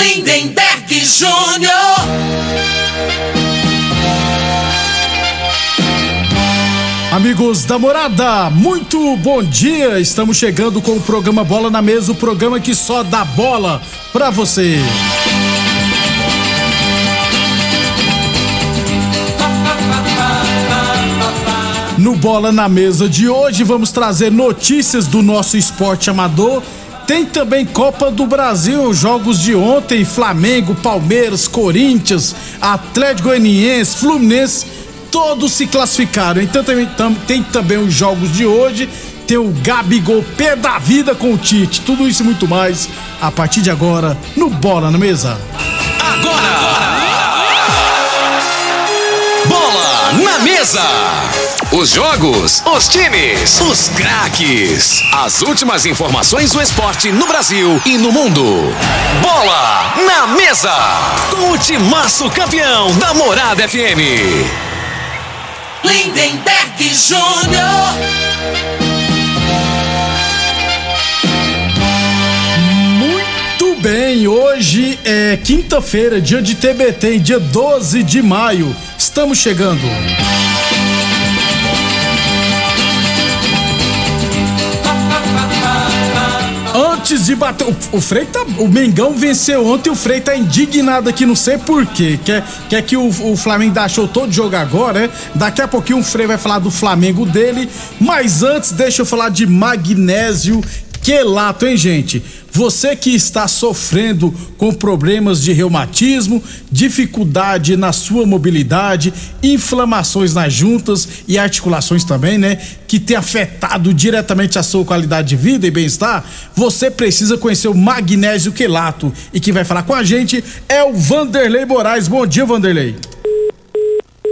Lindenberg Júnior. Amigos da morada, muito bom dia! Estamos chegando com o programa Bola na Mesa o programa que só dá bola pra você. No Bola na Mesa de hoje vamos trazer notícias do nosso esporte amador. Tem também Copa do Brasil, jogos de ontem, Flamengo, Palmeiras, Corinthians, Atlético Goianiense, Fluminense, todos se classificaram. Então tem, tem também os jogos de hoje, tem o Gabigol pé da vida com o Tite, tudo isso e muito mais a partir de agora no Bola na Mesa. Bola na mesa. Os jogos, os times, os craques. As últimas informações do esporte no Brasil e no mundo. Bola na mesa. Com o timaço campeão da Morada FM. Lindenberg Júnior. Muito bem, hoje é quinta-feira, dia de TBT, dia 12 de maio. Estamos chegando. Antes de bater. O, o Frei tá. O Mengão venceu ontem, o Frei tá indignado aqui, não sei porquê. Quer, quer que o, o Flamengo show todo jogo agora, né? Daqui a pouquinho o Frei vai falar do Flamengo dele. Mas antes, deixa eu falar de magnésio quelato, hein, gente? Você que está sofrendo com problemas de reumatismo, dificuldade na sua mobilidade, inflamações nas juntas e articulações também, né? Que tem afetado diretamente a sua qualidade de vida e bem-estar, você precisa conhecer o magnésio quelato. E quem vai falar com a gente é o Vanderlei Moraes. Bom dia, Vanderlei.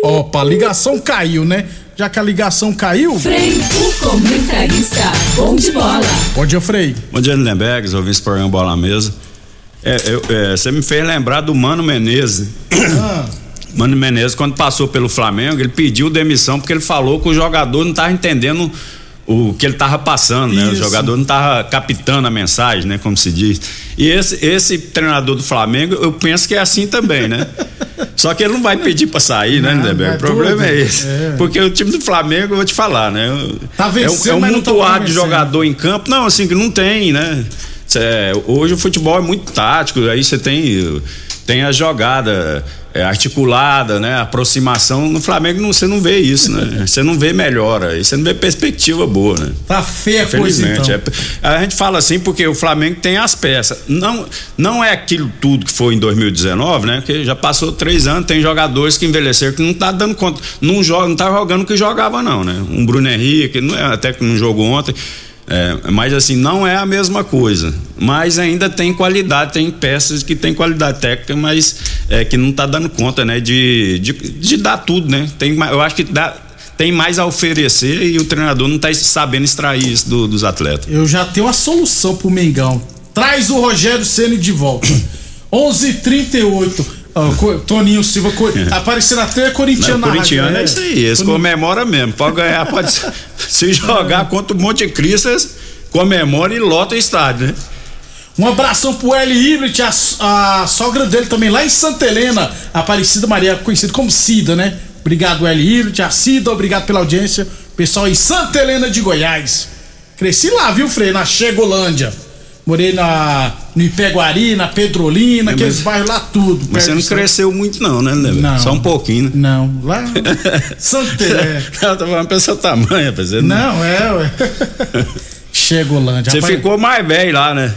Opa, ligação caiu, né? Já que a ligação caiu. Frei, o comentarista, bom de bola. Bom dia, Frei. Bom dia, Lindenberg, ouvi esse programa Bola na Mesa. É, eu- é, você me fez lembrar do Mano Menezes. Mano Menezes, quando passou pelo Flamengo, ele pediu demissão porque ele falou que o jogador não estava entendendo o que ele estava passando, né? O Isso. jogador não estava captando a mensagem, né? Como se diz. E esse, esse treinador do Flamengo, eu penso que é assim também, né? Só que ele não vai pedir para sair, né, Não, Lindenberg? é o problema doido. é esse. É. Porque o time do Flamengo, eu vou te falar, né? Tá é um, vencendo, é um não tá montuado de jogador em campo. Não, assim, que não tem, né? Cê- hoje o futebol é muito tático, aí você tem, tem a jogada é, articulada, né? Aproximação. No Flamengo não- você não vê isso, né? Você não vê melhora, você não vê perspectiva boa, né? Tá feia a coisa então. é- a gente fala assim porque o Flamengo tem as peças. Não, não é aquilo tudo que foi em 2019, né? Porque já passou três anos, tem jogadores que envelheceram que não tá dando conta. Não, joga, não tá jogando o que jogava, não, né? Um Bruno Henrique, não é, até que não jogou ontem. É, mas assim, não é a mesma coisa. Mas ainda tem qualidade, tem peças que tem qualidade técnica, mas é, que não tá dando conta, né? De, de, de dar tudo, né? Tem, eu acho que dá, tem mais a oferecer e o treinador não tá sabendo extrair isso do- dos atletas. Eu já tenho uma solução pro Mengão. Traz o Rogério Ceni de volta. 11:38. Co- Toninho Silva, co- aparecendo até Não, corintiano o na corintiano é isso aí, eles Toninho- comemora mesmo. Pode ganhar, pode se- jogar contra o Monte Cristo, eles comemora e lota o estádio, né? Um abração pro Eli Hibrit, a, a sogra dele também, lá em Santa Helena, Aparecida Maria, conhecido como Cida, né? Obrigado, Eli Hibrit, a Cida, obrigado pela audiência. Pessoal em Santa Helena de Goiás. Cresci lá, viu, Frei? Na Chegolândia. morei na, no Ipeguari, na Pedrolina, É, aqueles mas- bairros lá tudo. Mas você não cresceu muito, não, né, Lele? Não. Só um pouquinho, né? Não, lá. Santa é. Não, tô falando pelo seu tamanho, rapaz. Você, Não, é, ué. Chegolândia. Você rapaz. ficou mais velho lá, né?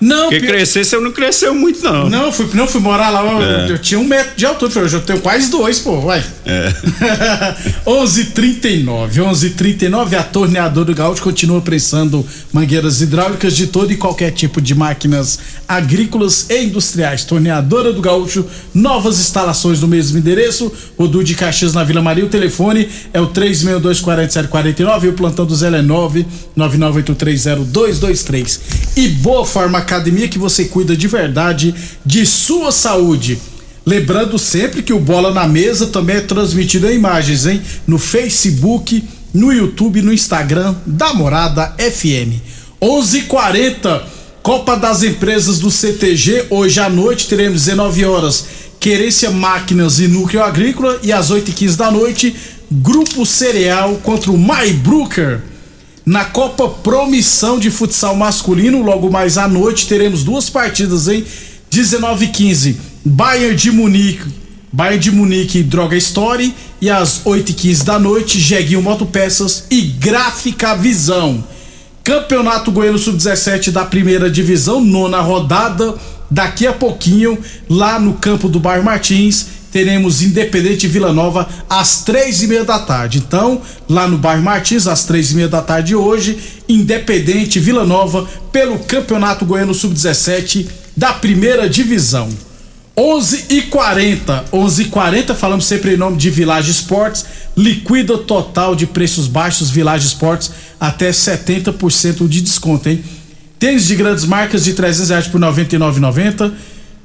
Não, Porque pior- crescer, você não cresceu muito, não. Não, fui, não, fui morar lá, eu, É. eu tinha um metro de altura, falei, eu tenho quase dois, pô, vai. É. 11:39, 11:39 a torneadora do Gaúcho continua prensando mangueiras hidráulicas de todo e qualquer tipo de máquinas agrícolas e industriais. Torneadora do Gaúcho, novas instalações no mesmo endereço, o Du de Caxias na Vila Maria, o telefone é o 3624749 e o plantão do Zé é 999830223. E Boa Forma Academia que você cuida de verdade de sua saúde. Lembrando sempre que o Bola na Mesa também é transmitido em imagens, hein? No Facebook, no YouTube, no Instagram da Morada FM. 11:40 Copa das Empresas do CTG. Hoje à noite teremos 19 horas Querência Máquinas e Núcleo Agrícola e às 8h15 da noite Grupo Cereal contra o Maibrucker. Na Copa Promissão de Futsal Masculino, logo mais à noite, teremos duas partidas, hein? 19 e 15, Bayern de Munique, Bayern de Munique Droga Story. E às 8 e 15 da noite, Jeguinho Motopeças e Gráfica Visão. Campeonato Goiano Sub-17 da primeira divisão, nona rodada. Daqui a pouquinho, lá no campo do Bairro Martins, teremos Independente Vila Nova às três e meia da tarde. Então, lá no Bairro Martins, às três e meia da tarde hoje, Independente Vila Nova pelo Campeonato Goiano Sub-17 da primeira divisão. 11 e 40 11 e 40 falamos sempre em nome de Village Esportes. Liquida total de preços baixos, Village Esportes, até 70% de desconto, hein? Tênis de grandes marcas de 300 reais por R$ 99,90.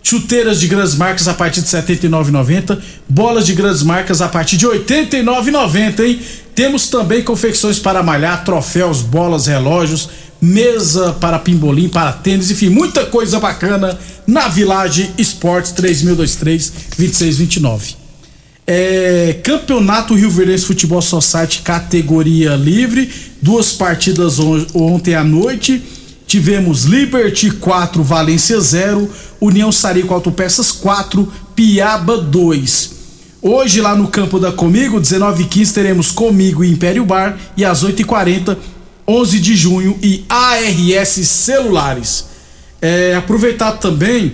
Chuteiras de grandes marcas a partir de R$ 79,90. Bolas de grandes marcas a partir de R$ 89,90, hein? Temos também confecções para malhar, troféus, bolas, relógios, mesa para pimbolim, para tênis, enfim, muita coisa bacana na Village Esportes 3023-2629. É, Campeonato Rio Verdense Futebol Society categoria livre, duas partidas on- ontem à noite. Tivemos Liberty 4, Valência 0, União Sarico Autopeças 4, Piaba 2. Hoje lá no campo da Comigo, 19 h 15 teremos Comigo e Império Bar e às 8 h 40 11 de junho e ARS Celulares. É, aproveitar também,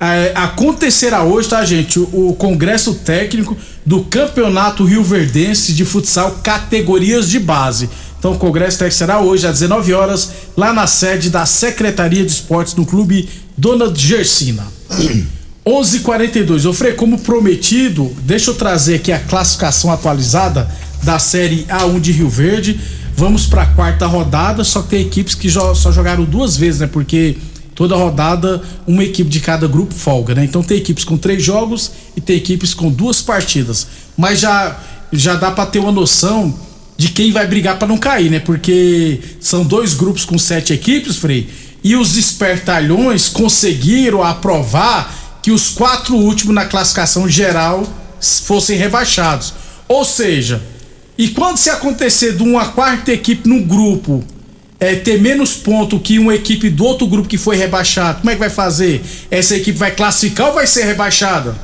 é, acontecerá hoje, tá, gente? O, o Congresso Técnico do Campeonato Rio Verdense de Futsal Categorias de Base. Então, o Congresso Técnico será hoje às 19 horas, lá na sede da Secretaria de Esportes no Clube Dona Gersina. 11:42. Eu falei, como prometido, deixa eu trazer aqui a classificação atualizada da Série A1 de Rio Verde. Vamos para a quarta rodada, só que tem equipes que só jogaram duas vezes, né? Porque toda rodada uma equipe de cada grupo folga, né? Então tem equipes com três jogos e tem equipes com duas partidas. Mas já já dá para ter uma noção de quem vai brigar para não cair, né? Porque são dois grupos com sete equipes, Frei, e os espertalhões conseguiram aprovar que os quatro últimos na classificação geral fossem rebaixados. Ou seja, e quando se acontecer de uma quarta equipe no grupo é, ter menos ponto que uma equipe do outro grupo que foi rebaixado, como é que vai fazer? Essa equipe vai classificar ou vai ser rebaixada?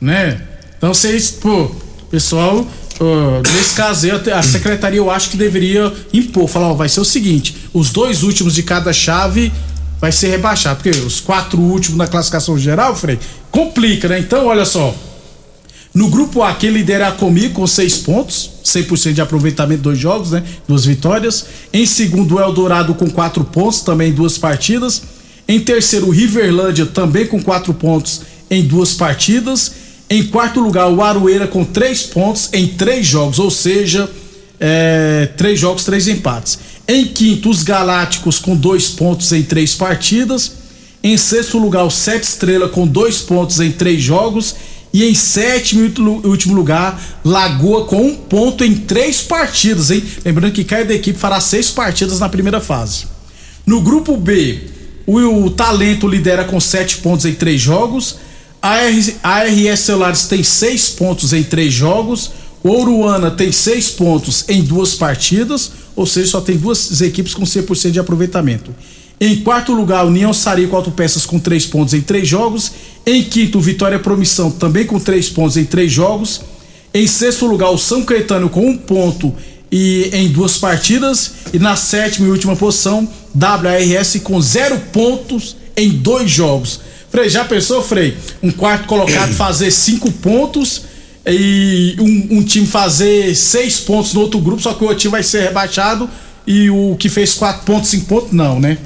Né? Então vocês, pô, pessoal, ó, nesse caso a secretaria eu acho que deveria impor, falar, ó, vai ser o seguinte, os dois últimos de cada chave vai ser rebaixado, porque os quatro últimos na classificação geral, Frei, complica, né? Então, olha só, no grupo A, quem lidera comigo com seis pontos, 100% de aproveitamento, dois jogos, né? Duas vitórias. Em segundo, o Eldorado com quatro pontos, também duas partidas. Em terceiro, o Riverlândia também com quatro pontos em duas partidas. Em quarto lugar, o Aroeira com três pontos em três jogos, ou seja, é, três jogos, três empates. Em quinto, os Galácticos com dois pontos em três partidas. Em sexto lugar, o Sete Estrela com dois pontos em três jogos. E em sétimo e último lugar, Lagoa com um ponto em três partidas, hein? Lembrando que cada equipe fará seis partidas na primeira fase. No grupo B, o, o Talento lidera com sete pontos em três jogos. A, RS Celulares tem seis pontos em três jogos. O Oruana tem seis pontos em duas partidas. Ou seja, só tem duas equipes com 100% de aproveitamento. Em quarto lugar, União Sarico Autopeças com três pontos em três jogos. Em quinto, Vitória Promissão também com três pontos em três jogos. Em sexto lugar, o São Caetano com um ponto e em duas partidas. E na sétima e última posição, WRS com zero pontos em dois jogos. Frei, já pensou, Frei? Um quarto colocado fazer cinco pontos e um, um, time fazer seis pontos no outro grupo, só que o outro time vai ser rebaixado e o que fez quatro pontos, cinco pontos, não, né?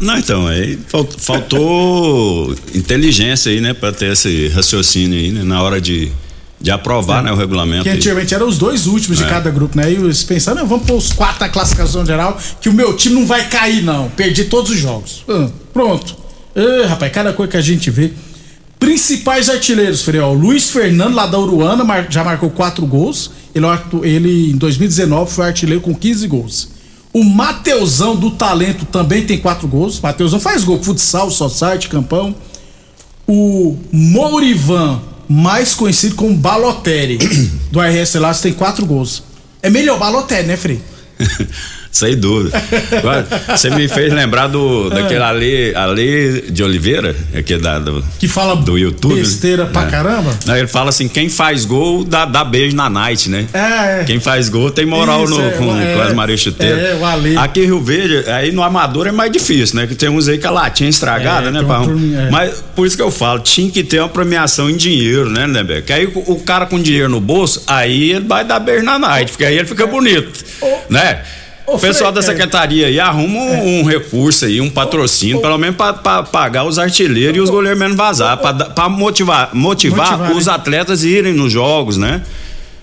Não, então, aí faltou inteligência aí, né, para ter esse raciocínio aí, né, na hora de, de aprovar, é. né, o regulamento. Que antigamente eram os dois últimos é. de cada grupo, né? E eles pensaram, vamos pôr os quatro da classificação geral, que o meu time não vai cair, não. Perdi todos os jogos. Ah, pronto. Rapaz, cada coisa que a gente vê. Principais artilheiros, Freio. Luiz Fernando, lá da Uruana, já marcou quatro gols. Ele, ele, em 2019, foi artilheiro com 15 gols. O Mateusão do Talento também tem quatro gols. Mateusão faz gol, futsal, society, campão. O Mourivan, mais conhecido como Balotelli, do RS Laços, tem quatro gols. É melhor Balotelli, né, Frei? Sem dúvida. Você me fez lembrar do daquele Ale, Ale de Oliveira, que é da, do, que fala do YouTube. Besteira né? pra é. caramba. Não, ele fala assim: quem faz gol dá, dá beijo na night, né? É, é. Quem faz gol tem moral Isso, no, é, com, é, com as Maria Chuteira. É, o Ale. Aqui em Rio Verde, aí no Amador é mais difícil, né? Que tem uns aí que a latinha estragada, é, né? Pra, é. Mas por isso que eu falo, tinha que ter uma premiação em dinheiro, né, Nebeck? Que aí o, o, cara com dinheiro no bolso, aí ele vai dar beijo na night, porque aí ele fica bonito, né? O pessoal da é. secretaria aí arruma um, um, recurso aí, um patrocínio, pelo menos para pagar os artilheiros e os goleiros menos vazar, para motivar, motivar, motivar os né? atletas irem nos jogos, né?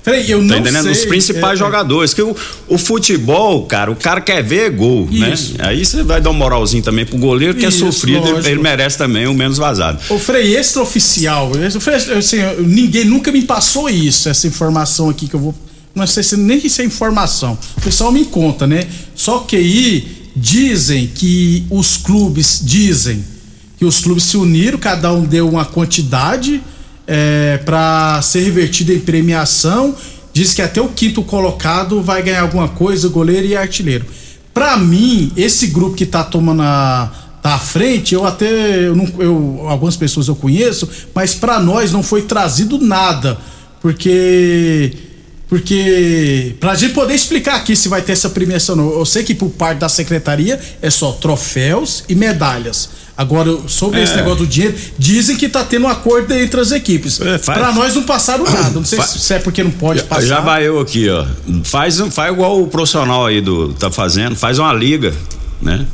Frei, eu não tá entendendo? Sei. Os principais é, é. jogadores. Que o, o, futebol, cara, o cara quer ver gol, né? Isso. né? Aí você vai dar um moralzinho também pro goleiro que é Isso, é sofrido, lógico. ele merece também o menos vazado. O Frei, extraoficial, assim, ninguém nunca me passou isso, essa informação aqui que eu vou não sei se nem isso é informação. O pessoal me conta, né? Só que aí dizem que os clubes dizem que os clubes se uniram, cada um deu uma quantidade é, para ser revertida em premiação. Diz que até o quinto colocado vai ganhar alguma coisa, goleiro e artilheiro. Para mim, esse grupo que tá tomando a tá à frente, eu até eu, não, eu algumas pessoas eu conheço, mas para nós não foi trazido nada, porque porque, pra gente poder explicar aqui se vai ter essa premiação ou não, eu sei que por parte da secretaria é só troféus e medalhas. Agora, sobre é. esse negócio do dinheiro, dizem que tá tendo um acordo entre as equipes. É, Para nós não passaram nada. Não sei se é porque não pode passar. Já vai eu aqui, ó. Faz, faz igual o profissional aí do tá fazendo, faz uma liga, né?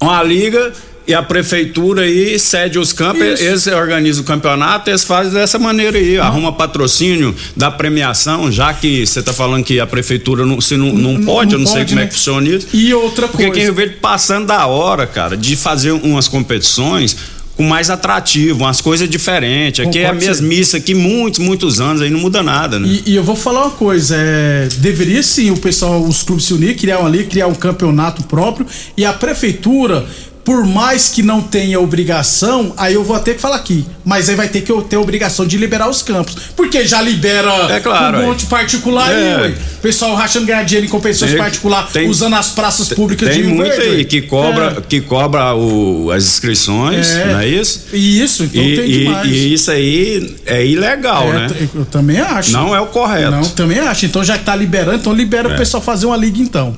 Uma liga e a prefeitura aí cede os campos, Isso. eles organizam o campeonato, eles fazem dessa maneira aí, não. arruma patrocínio da premiação, já que você está falando que a prefeitura não, se não, não, não pode, não eu não pode, sei como é né? é que funciona isso. E outra Porque coisa. Porque quem vê passando da hora, cara, de fazer umas competições com mais atrativo, umas coisas diferentes. Aqui é a mesmice aqui muitos, muitos anos, aí não muda nada, né? E, e, eu vou falar uma coisa, é, deveria sim o pessoal, os clubes se unir, criar ali, criar um campeonato próprio e a prefeitura por mais que não tenha obrigação, aí eu vou ter que falar aqui, mas aí vai ter que ter obrigação de liberar os campos. Porque já libera é claro, um monte particular é. aí, ué. Pessoal rachando ganhar dinheiro em competições particulares, usando as praças públicas tem de Tem muito aí que cobra, é. que cobra o, as inscrições, é. não é isso? Isso, então e, tem e, demais. E isso aí é ilegal, é, né? Eu também acho. Não é o correto. Não, também acho. Então já que tá liberando, então libera o é. pessoal fazer uma liga então.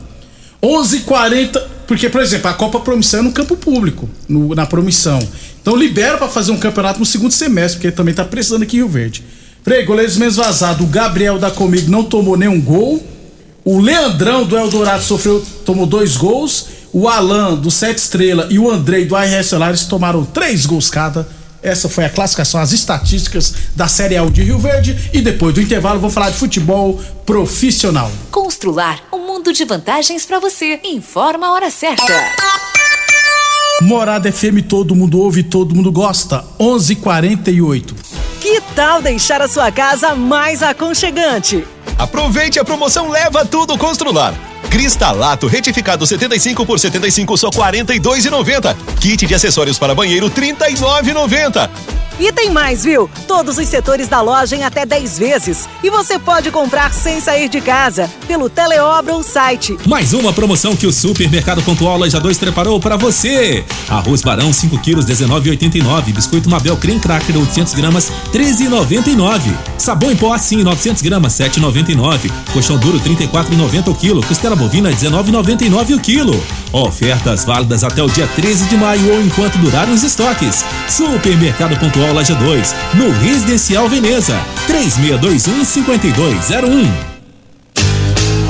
11:40 porque, por exemplo, a Copa Promissão é no campo público, no, na promissão. Então libera para fazer um campeonato no segundo semestre, porque também tá precisando aqui em Rio Verde. Frei, goleiros menos vazado. O Gabriel da Comigo não tomou nenhum gol. O Leandrão do Eldorado sofreu, tomou dois gols. O Alan do Sete Estrela e o Andrei do RS Solares tomaram três gols cada. Essa foi a classificação, as estatísticas da Série A de Rio Verde. E depois do intervalo, vou falar de futebol profissional. Constrular um mundo de vantagens para você. Informa a hora certa. Morada FM, todo mundo ouve, todo mundo gosta. 11:48. Que tal deixar a sua casa mais aconchegante? Aproveite a promoção Leva Tudo Constrular. Cristalato retificado 75 por 75 só 42,90. Kit de acessórios para banheiro 39,90. E tem mais, viu? Todos os setores da loja em até 10 vezes. E você pode comprar sem sair de casa, pelo Teleobra ou site. Mais uma promoção que o Supermercado Pontual Loja 2 preparou para você. Arroz Barão 5 quilos 19,89. Biscoito Mabel Creme Cracker 800 gramas 13,99. Sabão em pó assim 900 gramas 7,99. Colchão duro 34,90 o quilo. Costela bovina 19,99 o quilo. Ofertas válidas até o dia 13 de maio ou enquanto durarem os estoques. Supermercado Pontual Loja 2, no Residencial Veneza. 3621 5201.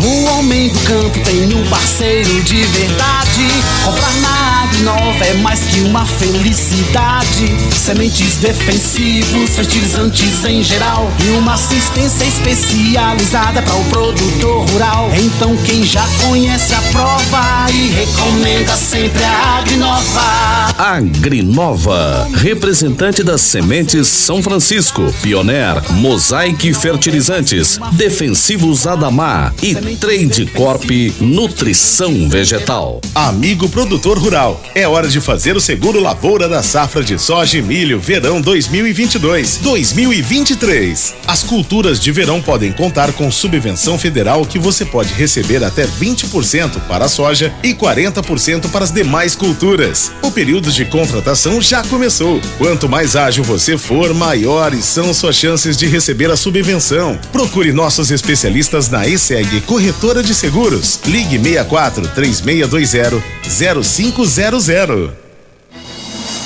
O homem do campo tem um parceiro de verdade. Comprar na Agrinova é mais que uma felicidade. Sementes defensivos, fertilizantes em geral e uma assistência especializada para o produtor rural. Então quem já conhece a prova e recomenda sempre a Agrinova. Agrinova, representante das sementes São Francisco, Pioneer, Mosaic Fertilizantes, Defensivos Adamar e Trade Corp Nutrição Vegetal. Amigo produtor rural, é hora de fazer o seguro lavoura da safra de soja e milho verão 2022-2023. As culturas de verão podem contar com subvenção federal que você pode receber até 20% para a soja e 40% para as demais culturas. O período de contratação já começou. Quanto mais ágil você for, maiores são suas chances de receber a subvenção. Procure nossos especialistas na ESEG Corretora de Seguros. Ligue 64 3620 0500.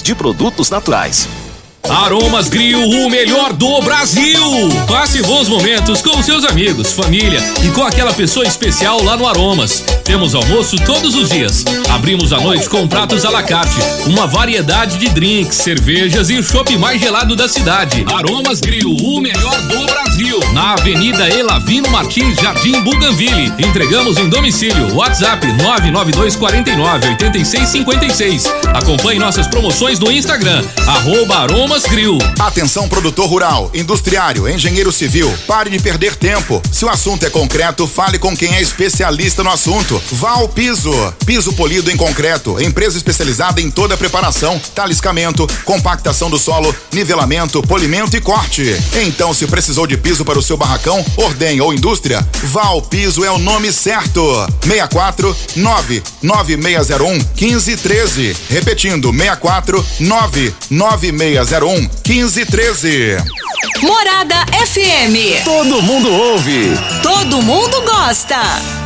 de produtos naturais. Aromas Grill, o melhor do Brasil! Passe bons momentos com seus amigos, família e com aquela pessoa especial lá no Aromas. Temos almoço todos os dias. Abrimos à noite com pratos à la carte, uma variedade de drinks, cervejas e o chopp mais gelado da cidade. Aromas Grill, o melhor do Brasil. Na Avenida Elavino Martins, Jardim Buganville. Entregamos em domicílio. WhatsApp 99249 8656. Acompanhe nossas promoções no Instagram, arroba. Atenção produtor rural, industriário, engenheiro civil, pare de perder tempo. Se o assunto é concreto, fale com quem é especialista no assunto. Vá ao Piso. Piso polido em concreto, empresa especializada em toda a preparação, taliscamento, compactação do solo, nivelamento, polimento e corte. Então, se precisou de piso para o seu barracão, ordem ou indústria, vá ao Piso é o nome certo. 64 99601 1513. Repetindo, 64 99601 1513. Morada FM. Todo mundo ouve. Todo mundo gosta.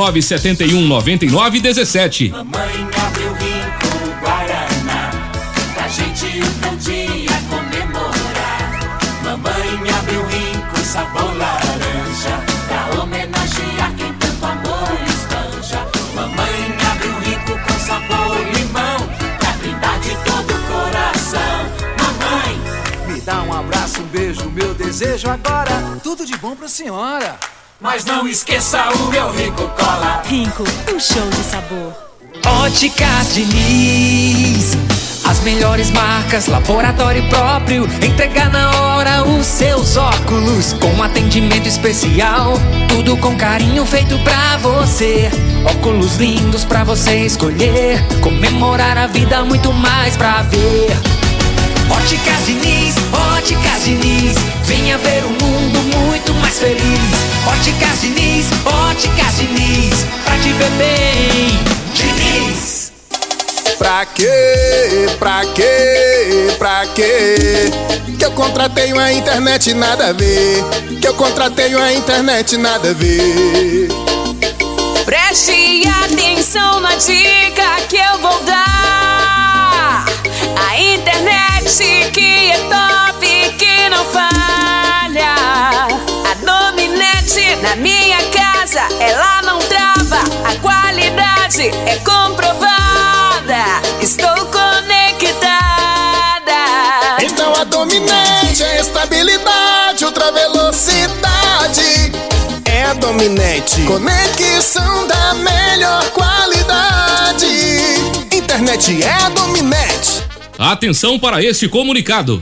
971 99 17. Mamãe abriu rico Guaraná, pra gente um dia comemorar. Mamãe abriu rico sabor laranja, pra homenagear quem tanto amor espanja. Mamãe abriu rico com sabor limão, pra brindar de todo o coração. Mamãe, Me dá um abraço, um beijo, meu desejo agora. Tudo de bom pra senhora. Mas não esqueça o meu rico cola. Rico, um show de sabor. Óticas Diniz. As melhores marcas, laboratório próprio. Entregar na hora os seus óculos. Com atendimento especial. Tudo com carinho feito pra você. Óculos lindos pra você escolher. Comemorar a vida, muito mais pra ver. Óticas Diniz, Óticas Diniz. Venha ver um mundo muito mais feliz. Óticas Diniz, Óticas Diniz. Pra te ver bem, Diniz. Pra quê? Pra quê? Pra quê? Que eu contratei uma internet nada a ver. Que eu contratei uma internet nada a ver. Preste atenção na dica que eu vou dar. A internet que é top, na minha casa, ela não trava. A qualidade é comprovada. Estou conectada. Então a dominante é estabilidade, ultra velocidade. É a dominante. Conexão da melhor qualidade. Internet é a dominante. Atenção para este comunicado.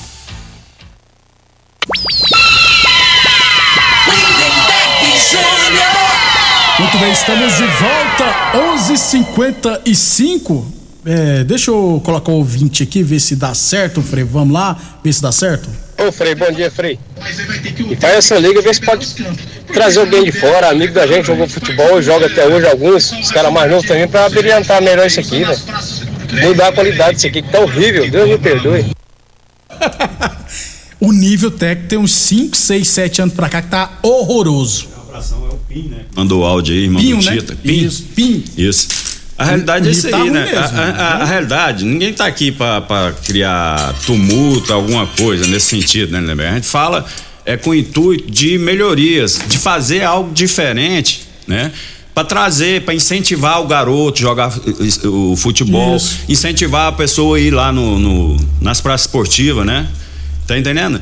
Muito bem, estamos de volta, 11:55. É, deixa eu colocar o ouvinte aqui, ver se dá certo, Frei. Vamos lá, ver se dá certo. Ô Frei, bom dia, Frei. E faz essa liga, vê se pode trazer alguém de fora, amigo da gente, jogou futebol, joga até hoje alguns, os caras mais novos também, pra brilhantar melhor isso aqui, velho. Mudar a qualidade disso aqui, que tá horrível, Deus me perdoe. O nível técnico tem uns 5, 6, 7 anos pra cá que tá horroroso. Mandou o áudio aí, irmão Pinho, do né? Tita. Pim. Isso, Pim. Isso. A realidade é o isso nível aí, tá né? mesmo, a, a- a- a realidade, ninguém tá aqui pra, pra criar tumulto, alguma coisa nesse sentido, né, Lindenberg? A gente fala é, com o intuito de melhorias, de fazer algo diferente, né? Pra trazer, pra incentivar o garoto a jogar o futebol, Isso. incentivar a pessoa a ir lá no, no- nas praças esportivas, né? Tá entendendo?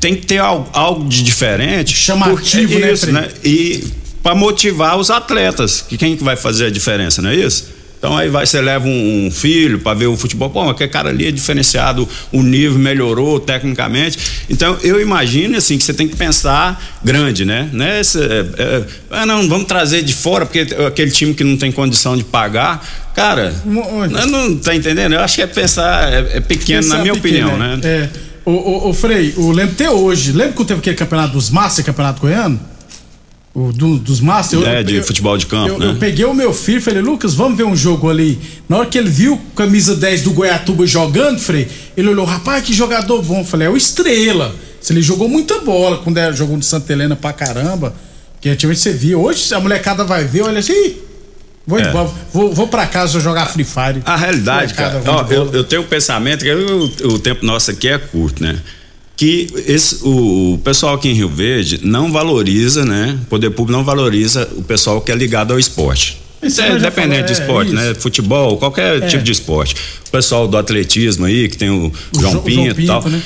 Tem que ter algo, algo de diferente. Chamativo, né, isso, Frei? né? E para motivar os atletas, que quem que vai fazer a diferença, não é isso? Então aí vai, você leva um, um filho para ver o futebol, pô, mas aquele cara ali é diferenciado, o nível melhorou tecnicamente. Então eu imagino assim que você tem que pensar grande, né? né? Esse, é, é, ah, não, vamos trazer de fora, porque aquele time que não tem condição de pagar, cara, não, não tá entendendo? Eu acho que é pensar, é, é pequeno, Pensar na minha pequeno, opinião, né? É. O, o, o Frei, o lembro até hoje. Lembra quando teve aquele campeonato dos Master, campeonato goiano? O do- dos Master? Eu- É, de eu- futebol de campo, eu, né? eu peguei o meu filho e falei, Lucas, vamos ver um jogo ali. Na hora que ele viu camisa 10 do Goiatuba jogando, Frei, ele olhou, rapaz, que jogador bom. Eu falei, é o Estrela. Ele jogou muita bola quando era, jogou no Santa Helena pra caramba. Que antigamente você via. Hoje a molecada vai ver, olha assim, "Ih, vou, É. vou, vou pra casa jogar Free Fire. A realidade, cara, ó, eu, eu tenho um pensamento que eu- o tempo nosso aqui é curto, né? Que esse, o, o pessoal aqui em Rio Verde não valoriza, né? O poder público não valoriza o pessoal que é ligado ao esporte. Isso é independente falamos, de é, esporte, isso. né? Futebol, qualquer É. tipo de esporte. O pessoal do atletismo aí, que tem o, João, Jo- Pinto, João e tal. Né?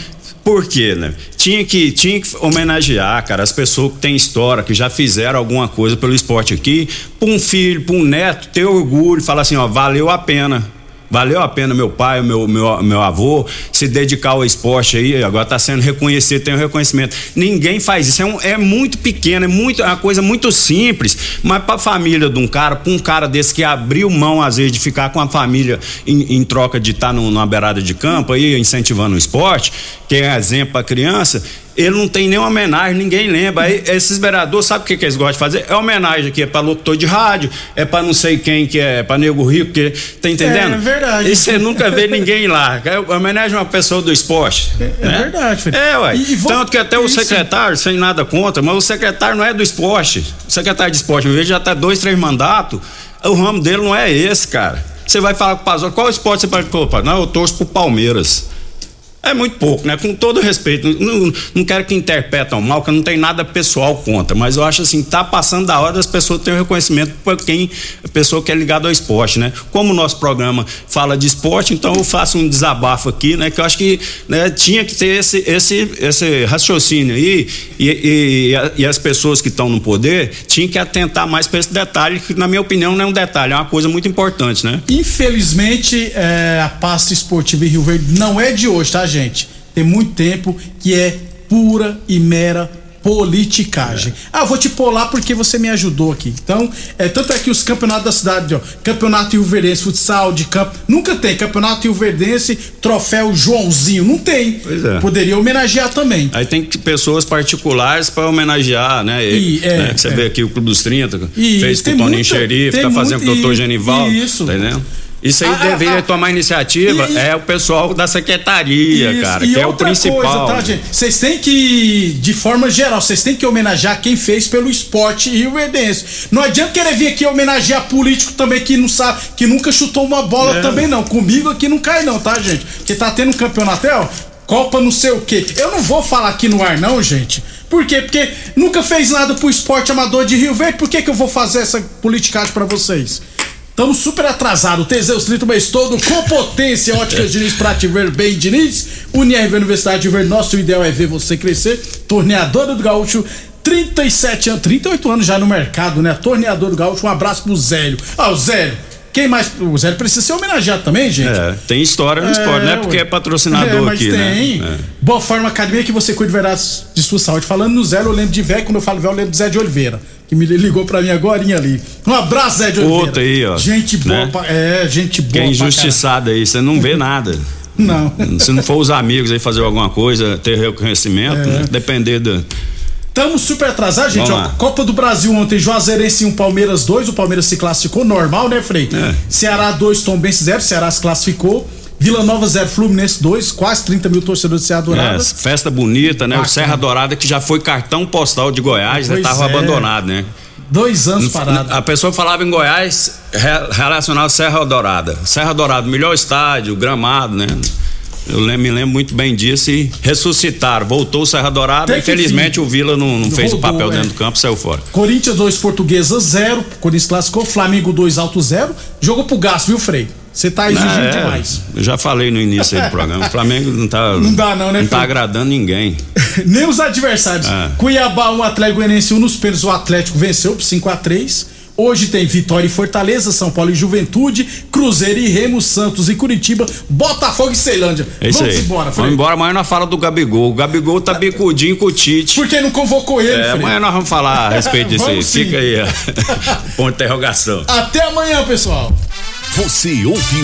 Por quê, né? Tinha que, tinha que homenagear, cara, as pessoas que têm história, que já fizeram alguma coisa pelo esporte aqui, pra um filho, pra um neto, ter orgulho, falar assim, ó, valeu a pena. Valeu a pena meu pai, meu, meu, meu avô se dedicar ao esporte aí, agora está sendo reconhecido, tem um reconhecimento. Ninguém faz isso, é, um- é muito pequeno, é, muito, é uma coisa muito simples, mas para a família de um cara, para um cara desse que abriu mão às vezes de ficar com a família em, em troca de estar numa beirada de campo aí, incentivando o esporte, que é exemplo para criança, ele não tem nenhuma homenagem, ninguém lembra. Aí, esses vereadores, sabe o que, que eles gostam de fazer? É homenagem aqui, é para locutor de rádio, é para não sei quem que é, para nego rico, que tá entendendo? É, é verdade. E você nunca vê ninguém lá. É homenagem a uma pessoa do esporte. É, é verdade, Felipe. É, ué. E- vou- Tanto que até o isso. secretário, sem nada contra, mas o secretário não é do esporte. O secretário de esporte, vez de já tá dois, três mandatos, o ramo dele não é esse, cara. Você vai falar com o Pazor, qual esporte você colocar? Não, eu torço pro Palmeiras. É muito pouco, né? Com todo respeito. Não, não quero que interpretam mal, que eu não tenho nada pessoal contra, mas eu acho assim, tá passando da hora das pessoas terem reconhecimento por quem a pessoa que é ligada ao esporte, né? Como o nosso programa fala de esporte, então eu faço um desabafo aqui, né? Que eu acho que né, tinha que ter esse, esse, esse raciocínio aí e, e, e as pessoas que estão no poder tinham que atentar mais para esse detalhe, que na minha opinião não é um detalhe, é uma coisa muito importante, né? Infelizmente, é, a pasta esportiva em Rio Verde não é de hoje, tá, gente? Tem muito tempo que é pura e mera politicagem. É. Ah, vou te lá porque você me ajudou aqui. Então, é, tanto é que os campeonatos da cidade, ó, campeonato Rio Verdense, futsal de campo, nunca tem. Campeonato Rio Verdense, troféu Joãozinho, não tem. Pois é. Poderia homenagear também. Aí tem pessoas particulares para homenagear, né? E, E, é, né? Você é. vê aqui o Clube dos 30, E fez com o Toninho Xerife, tá fazendo com o doutor Genivaldo. isso. Tá entendendo? Isso aí Ah, ah, deveria ah. tomar iniciativa. E- é o pessoal da secretaria, Isso. cara, que é o principal. Coisa, tá, gente? Vocês têm que, de forma geral, vocês têm que homenagear quem fez pelo esporte Rio Verdense. Não adianta querer vir aqui homenagear político também que não sabe, que nunca chutou uma bola É. também não. Comigo aqui não cai não, tá, gente? Porque tá tendo um campeonato, é, ó, Copa não sei o quê. Eu não vou falar aqui no ar não, gente. Por quê? Porque nunca fez nada pro esporte amador de Rio Verde. Por que que eu vou fazer essa politicagem pra vocês? Estamos super atrasados. Teseus 30 o mês todo, com potência. Óticas Diniz pra te ver bem, Diniz. Unirv Universidade de Ver. Nosso ideal é ver você crescer. Torneadora do Gaúcho. 37 anos, 38 anos já no mercado, né? Torneador do Gaúcho. Um abraço pro Zélio. Ah, o Zélio. Quem mais? O Zélio precisa ser homenageado também, gente. É, tem história no É, esporte, não é porque ué. é patrocinador É, mas aqui, tem. né? É. Boa Forma Academia que você cuida verá de sua saúde. Falando no Zé, eu lembro de velho, quando eu falo velho, eu lembro do Zé de Oliveira. Que me ligou pra mim agora ali. Um abraço, Zé de Oliveira. Outro aí, ó. Gente boa, Né? pra- é, gente boa. Que é pra injustiçado aí, você não vê nada. Não. Se não for os amigos aí fazer alguma coisa, ter reconhecimento, É. né? depender do. Estamos super atrasados, gente. Ó. Copa do Brasil ontem, Juazeirense 1, Palmeiras 2. O Palmeiras se classificou normal, né, Frei? É. Ceará 2, Tombense 0. Ceará se classificou. Vila Nova 0, Fluminense 2. Quase 30 mil torcedores de Serra Dourada. É, festa bonita, né? O Bacana. Serra Dourada, que já foi cartão postal de Goiás, né? Tava é. abandonado, né? Dois anos parado. A pessoa falava em Goiás, re- relacionava Serra Dourada. Serra Dourada, melhor estádio, gramado, né? Eu me lembro muito bem disso e ressuscitaram. Voltou o Serra Dourada, infelizmente o Vila não, não fez o Rodou, papel é. dentro do campo, saiu fora. Corinthians 2, Portuguesa 0. Corinthians classificou. Flamengo 2, Alto 0. Jogou pro gasto, viu, Frei? Você tá exigindo Ah, é, demais. Eu já falei no início aí do programa. O Flamengo não tá. Não dá não, né, Não tá agradando ninguém. Nem os adversários. Ah. Cuiabá 1, Atlético Goianiense 1 nos pênaltis. O Atlético venceu por 5 a 3 Hoje tem Vitória e Fortaleza, São Paulo e Juventude, Cruzeiro e Remo, Santos e Curitiba, Botafogo e Ceilândia. É isso Vamos aí. embora, Frei. Vamos embora. Amanhã nós fala do Gabigol. O Gabigol tá bicudinho com o Tite. Por que não convocou ele, É, amanhã nós vamos falar a respeito disso aí. Sim. Fica aí, ó. ponto de interrogação. Até amanhã, pessoal. Você ouviu